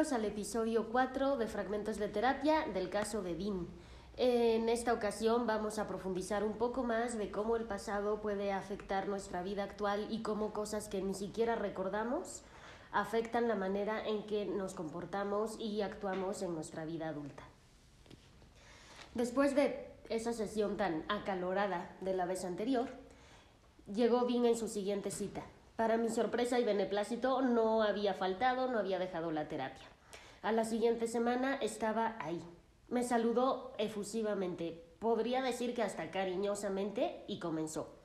Al episodio 4 de Fragmentos de Terapia del caso de Dean. En esta ocasión vamos a profundizar un poco más de cómo el pasado puede afectar nuestra vida actual y cómo cosas que ni siquiera recordamos afectan la manera en que nos comportamos y actuamos en nuestra vida adulta. Después de esa sesión tan acalorada de la vez anterior, llegó Dean en su siguiente cita. Para mi sorpresa y beneplácito no había faltado, no había dejado la terapia. A la siguiente semana estaba ahí. Me saludó efusivamente, podría decir que hasta cariñosamente, y comenzó.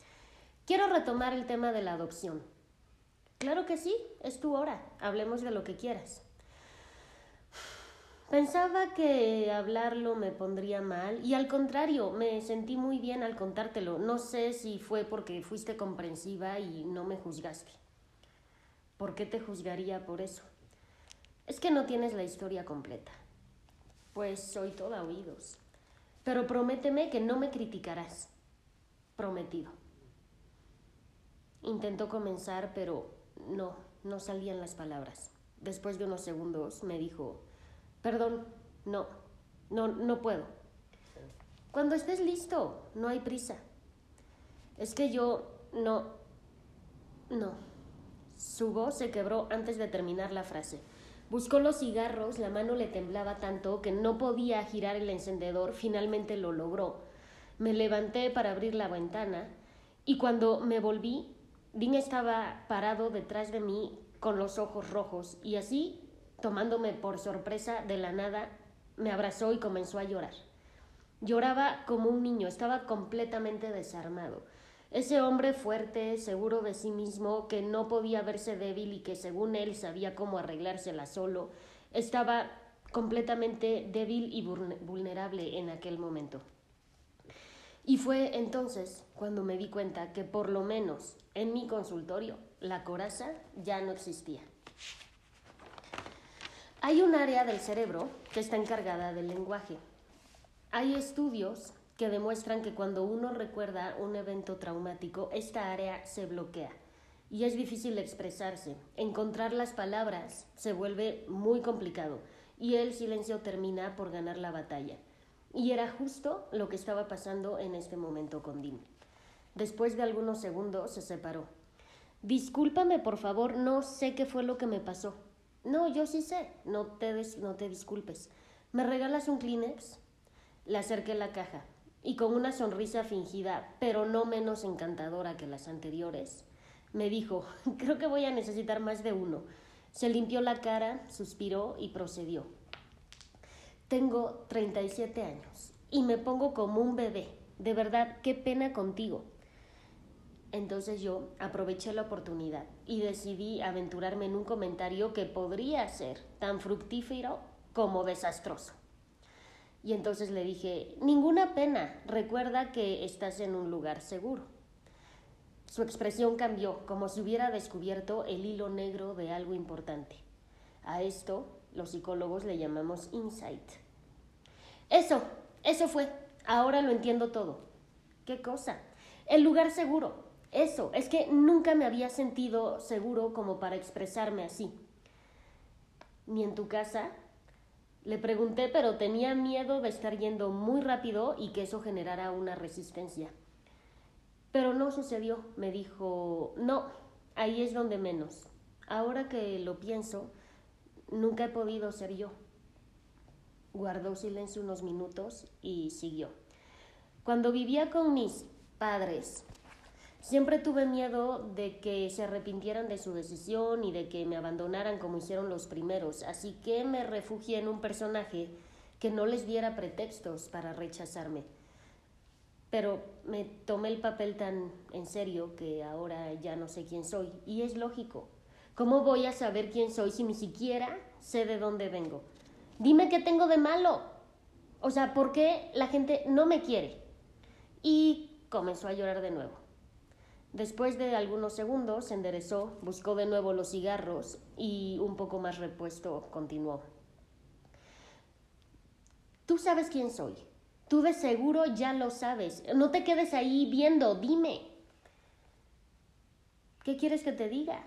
Quiero retomar el tema de la adopción. Claro que sí, es tu hora, hablemos de lo que quieras. Pensaba que hablarlo me pondría mal y al contrario, me sentí muy bien al contártelo. No sé si fue porque fuiste comprensiva y no me juzgaste. ¿Por qué te juzgaría por eso? Es que no tienes la historia completa. Pues soy toda oídos. Pero prométeme que no me criticarás. Prometido. Intentó comenzar, pero no, no salían las palabras. Después de unos segundos me dijo, Perdón, no, no, no puedo. Cuando estés listo, no hay prisa. Es que yo no, no. Su voz se quebró antes de terminar la frase. Buscó los cigarros, la mano le temblaba tanto que no podía girar el encendedor, finalmente lo logró. Me levanté para abrir la ventana y cuando me volví, Dean estaba parado detrás de mí con los ojos rojos y así tomándome por sorpresa de la nada, me abrazó y comenzó a llorar. Lloraba como un niño, estaba completamente desarmado. Ese hombre fuerte, seguro de sí mismo, que no podía verse débil y que según él sabía cómo arreglársela solo, estaba completamente débil y vulnerable en aquel momento. Y fue entonces cuando me di cuenta que por lo menos en mi consultorio la coraza ya no existía. Hay un área del cerebro que está encargada del lenguaje. Hay estudios que demuestran que cuando uno recuerda un evento traumático, esta área se bloquea y es difícil expresarse. Encontrar las palabras se vuelve muy complicado y el silencio termina por ganar la batalla. Y era justo lo que estaba pasando en este momento con Dim. Después de algunos segundos se separó. Discúlpame, por favor, no sé qué fue lo que me pasó. No, yo sí sé, no te, no te disculpes. ¿Me regalas un Kleenex? Le acerqué la caja y con una sonrisa fingida, pero no menos encantadora que las anteriores, me dijo, creo que voy a necesitar más de uno. Se limpió la cara, suspiró y procedió. Tengo 37 años y me pongo como un bebé. De verdad, qué pena contigo. Entonces yo aproveché la oportunidad y decidí aventurarme en un comentario que podría ser tan fructífero como desastroso. Y entonces le dije, ninguna pena, recuerda que estás en un lugar seguro. Su expresión cambió, como si hubiera descubierto el hilo negro de algo importante. A esto los psicólogos le llamamos insight. Eso, eso fue. Ahora lo entiendo todo. ¿Qué cosa? El lugar seguro. Eso, es que nunca me había sentido seguro como para expresarme así. Ni en tu casa. Le pregunté, pero tenía miedo de estar yendo muy rápido y que eso generara una resistencia. Pero no sucedió. Me dijo, no, ahí es donde menos. Ahora que lo pienso, nunca he podido ser yo. Guardó silencio unos minutos y siguió. Cuando vivía con mis padres, Siempre tuve miedo de que se arrepintieran de su decisión y de que me abandonaran como hicieron los primeros, así que me refugié en un personaje que no les diera pretextos para rechazarme. Pero me tomé el papel tan en serio que ahora ya no sé quién soy, y es lógico. ¿Cómo voy a saber quién soy si ni siquiera sé de dónde vengo? Dime qué tengo de malo. O sea, ¿por qué la gente no me quiere? Y comenzó a llorar de nuevo. Después de algunos segundos se enderezó, buscó de nuevo los cigarros y un poco más repuesto continuó. Tú sabes quién soy. Tú de seguro ya lo sabes. No te quedes ahí viendo, dime. ¿Qué quieres que te diga?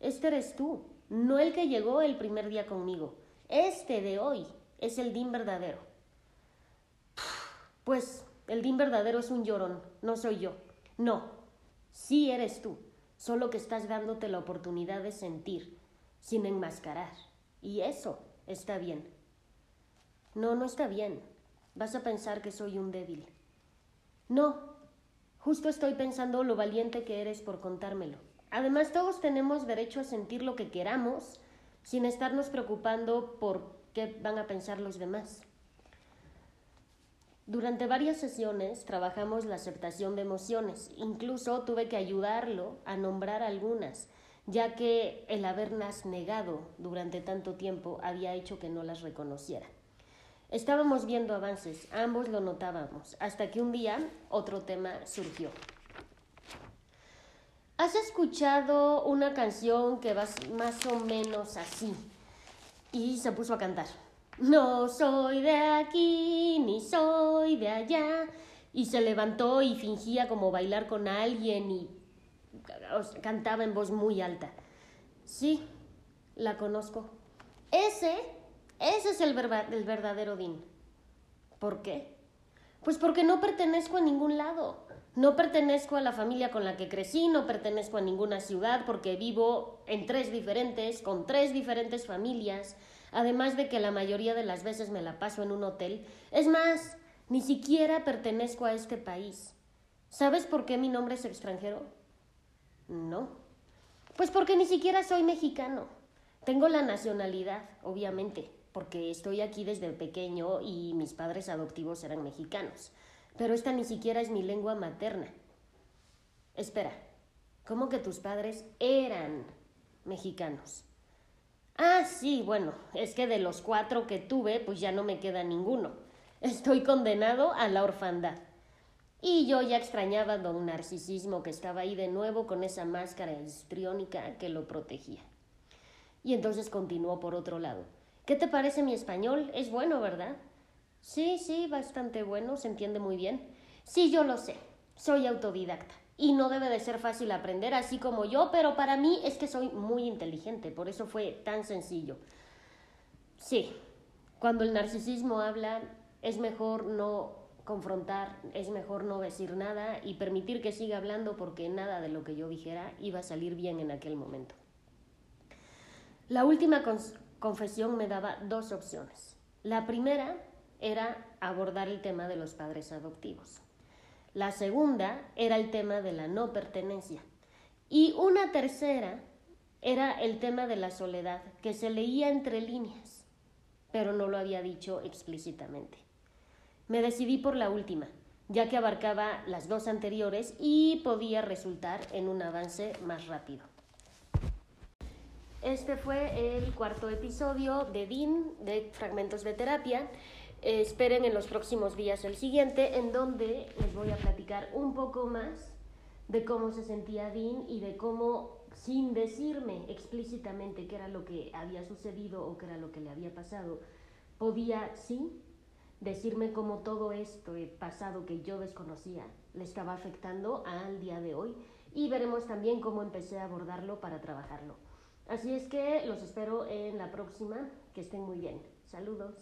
Este eres tú, no el que llegó el primer día conmigo. Este de hoy es el Dean verdadero. Pues el Dean verdadero es un llorón, no soy yo. No, sí eres tú, solo que estás dándote la oportunidad de sentir, sin enmascarar. Y eso está bien. No, no está bien. Vas a pensar que soy un débil. No, justo estoy pensando lo valiente que eres por contármelo. Además, todos tenemos derecho a sentir lo que queramos sin estarnos preocupando por qué van a pensar los demás. Durante varias sesiones trabajamos la aceptación de emociones. Incluso tuve que ayudarlo a nombrar algunas, ya que el haberlas negado durante tanto tiempo había hecho que no las reconociera. Estábamos viendo avances, ambos lo notábamos, hasta que un día otro tema surgió. ¿Has escuchado una canción que va más o menos así? Y se puso a cantar. No soy de aquí, ni soy de allá. Y se levantó y fingía como bailar con alguien y cantaba en voz muy alta. Sí, la conozco. Ese, ese es el, el verdadero Dean. ¿Por qué? Pues porque no pertenezco a ningún lado. No pertenezco a la familia con la que crecí, no pertenezco a ninguna ciudad porque vivo en tres diferentes, con tres diferentes familias, además de que la mayoría de las veces me la paso en un hotel. Es más, ni siquiera pertenezco a este país. ¿Sabes por qué mi nombre es extranjero? No. Pues porque ni siquiera soy mexicano. Tengo la nacionalidad, obviamente, porque estoy aquí desde pequeño y mis padres adoptivos eran mexicanos pero esta ni siquiera es mi lengua materna. Espera, ¿cómo que tus padres eran mexicanos? Ah, sí, bueno, es que de los cuatro que tuve, pues ya no me queda ninguno. Estoy condenado a la orfandad. Y yo ya extrañaba a don Narcisismo que estaba ahí de nuevo con esa máscara histriónica que lo protegía. Y entonces continuó por otro lado. ¿Qué te parece mi español? Es bueno, ¿verdad? Sí, sí, bastante bueno, se entiende muy bien. Sí, yo lo sé, soy autodidacta y no debe de ser fácil aprender así como yo, pero para mí es que soy muy inteligente, por eso fue tan sencillo. Sí, cuando el narcisismo habla, es mejor no confrontar, es mejor no decir nada y permitir que siga hablando porque nada de lo que yo dijera iba a salir bien en aquel momento. La última confesión me daba dos opciones. La primera era abordar el tema de los padres adoptivos. La segunda era el tema de la no pertenencia. Y una tercera era el tema de la soledad, que se leía entre líneas, pero no lo había dicho explícitamente. Me decidí por la última, ya que abarcaba las dos anteriores y podía resultar en un avance más rápido. Este fue el cuarto episodio de DIN, de Fragmentos de Terapia. Eh, esperen en los próximos días el siguiente, en donde les voy a platicar un poco más de cómo se sentía Dean y de cómo, sin decirme explícitamente qué era lo que había sucedido o qué era lo que le había pasado, podía, sí, decirme cómo todo esto pasado que yo desconocía le estaba afectando al día de hoy y veremos también cómo empecé a abordarlo para trabajarlo. Así es que los espero en la próxima. Que estén muy bien. Saludos.